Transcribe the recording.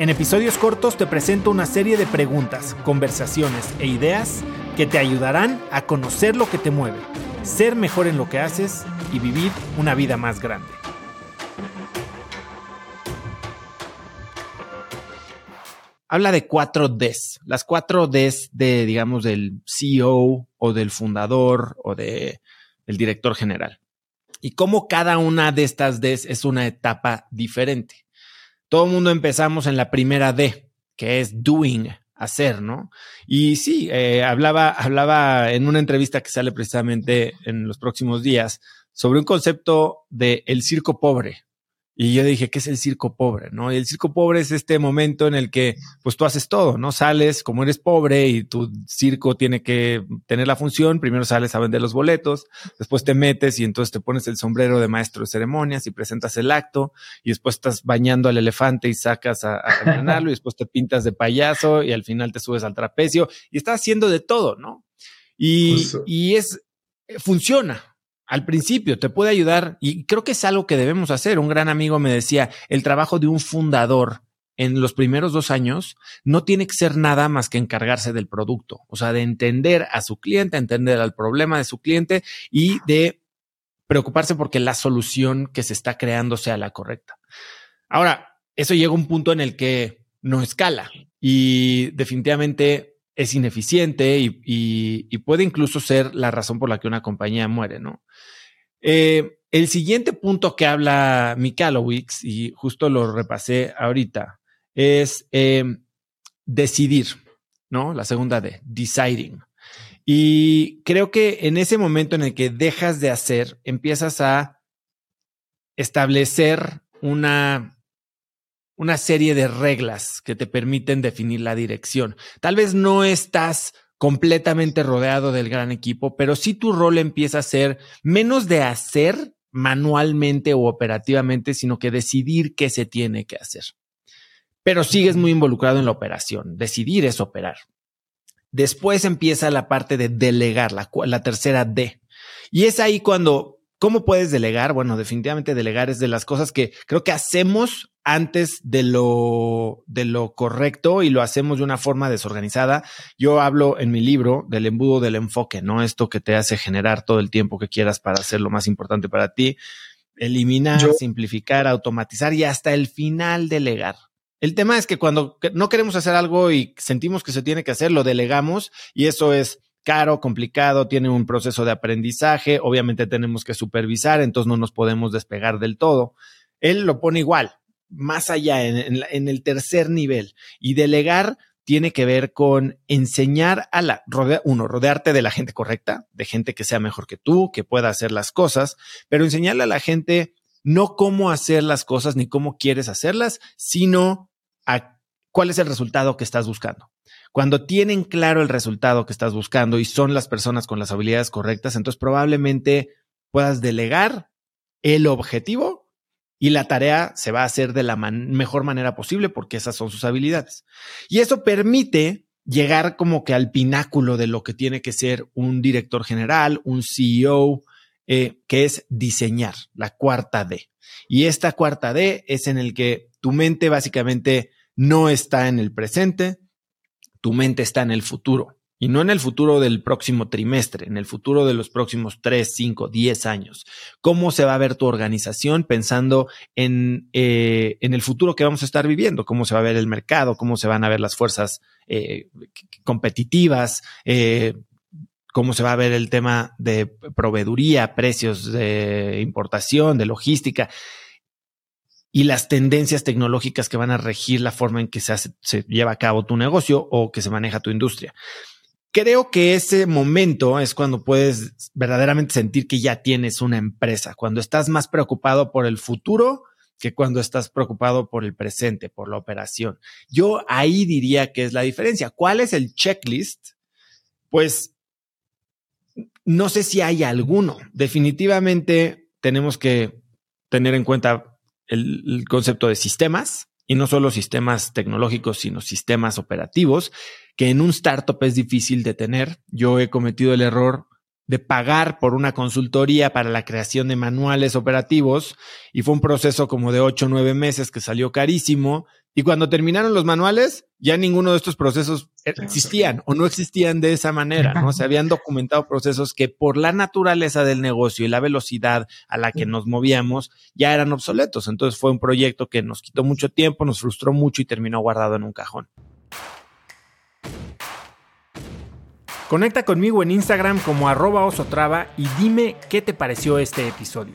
En episodios cortos te presento una serie de preguntas, conversaciones e ideas que te ayudarán a conocer lo que te mueve, ser mejor en lo que haces y vivir una vida más grande. Habla de cuatro Ds, las cuatro Ds de, digamos, del CEO o del fundador o de, del director general. Y cómo cada una de estas Ds es una etapa diferente todo el mundo empezamos en la primera D, que es doing, hacer, ¿no? Y sí, eh, hablaba, hablaba en una entrevista que sale precisamente en los próximos días sobre un concepto de el circo pobre, y yo dije, ¿qué es el circo pobre? ¿No? Y el circo pobre es este momento en el que pues tú haces todo, ¿no? Sales, como eres pobre y tu circo tiene que tener la función, primero sales a vender los boletos, después te metes y entonces te pones el sombrero de maestro de ceremonias y presentas el acto y después estás bañando al elefante y sacas a, a y después te pintas de payaso y al final te subes al trapecio y estás haciendo de todo, ¿no? Y, y es, funciona, al principio te puede ayudar y creo que es algo que debemos hacer. Un gran amigo me decía, el trabajo de un fundador en los primeros dos años no tiene que ser nada más que encargarse del producto, o sea, de entender a su cliente, entender al problema de su cliente y de preocuparse porque la solución que se está creando sea la correcta. Ahora, eso llega a un punto en el que no escala y definitivamente es ineficiente y, puede incluso ser la razón por la que una compañía muere, ¿no? Eh, el siguiente punto que habla Mikalowicz, y justo lo repasé ahorita, es eh, decidir, ¿no? La segunda de deciding. Y creo que en ese momento en el que dejas de hacer, empiezas a establecer una una serie de reglas que te permiten definir la dirección. Tal vez no estás completamente rodeado del gran equipo, pero sí tu rol empieza a ser menos de hacer manualmente o operativamente, sino que decidir qué se tiene que hacer. Pero sigues muy involucrado en la operación. Decidir es operar. Después empieza la parte de delegar, la, la tercera D. Y es ahí cuando ¿Cómo puedes delegar? Bueno, definitivamente delegar es de las cosas que creo que hacemos antes de lo, de lo correcto y lo hacemos de una forma desorganizada. Yo hablo en mi libro del embudo del enfoque, ¿no? Esto que te hace generar todo el tiempo que quieras para hacer lo más importante para ti. Eliminar, simplificar, automatizar y hasta el final delegar. El tema es que cuando no queremos hacer algo y sentimos que se tiene que hacer, lo delegamos y eso es caro, complicado, tiene un proceso de aprendizaje, obviamente tenemos que supervisar, entonces no nos podemos despegar del todo. Él lo pone igual, más allá, en, el tercer nivel. Y delegar tiene que ver con enseñar a la, uno, rodearte de la gente correcta, de gente que sea mejor que tú, que pueda hacer las cosas, pero enseñarle a la gente no cómo hacer las cosas ni cómo quieres hacerlas, sino a cuál es el resultado que estás buscando. Cuando tienen claro el resultado que estás buscando y son las personas con las habilidades correctas, entonces probablemente puedas delegar el objetivo y la tarea se va a hacer de la mejor manera posible porque esas son sus habilidades. Y eso permite llegar como que al pináculo de lo que tiene que ser un director general, un CEO, eh, que es diseñar, la cuarta D. Y esta cuarta D es en el que tu mente básicamente no está en el presente, tu mente está en el futuro y no en el futuro del próximo trimestre, en el futuro de los próximos 3, 5, 10 años. ¿Cómo se va a ver tu organización pensando en, eh, en el futuro que vamos a estar viviendo? ¿Cómo se va a ver el mercado? ¿Cómo se van a ver las fuerzas eh, competitivas? Eh, ¿Cómo se va a ver el tema de proveeduría, precios de importación, de logística? y las tendencias tecnológicas que van a regir la forma en que se lleva a cabo tu negocio o que se maneja tu industria. Creo que ese momento es cuando puedes verdaderamente sentir que ya tienes una empresa, cuando estás más preocupado por el futuro que cuando estás preocupado por el presente, por la operación. Yo ahí diría que es la diferencia. ¿Cuál es el checklist? Pues no sé si hay alguno. Definitivamente tenemos que tener en cuenta el, concepto de sistemas y no solo sistemas tecnológicos, sino sistemas operativos, que en un startup es difícil de tener. Yo he cometido el error de pagar por una consultoría para la creación de manuales operativos y fue un proceso como de ocho o nueve meses que salió carísimo. Y cuando terminaron los manuales, ya ninguno de estos procesos existían o no existían de esa manera, ¿no? Se habían documentado procesos que por la naturaleza del negocio y la velocidad a la que nos movíamos ya eran obsoletos. Entonces fue un proyecto que nos quitó mucho tiempo, nos frustró mucho y terminó guardado en un cajón. Conecta conmigo en Instagram como arroba osotrava y dime qué te pareció este episodio.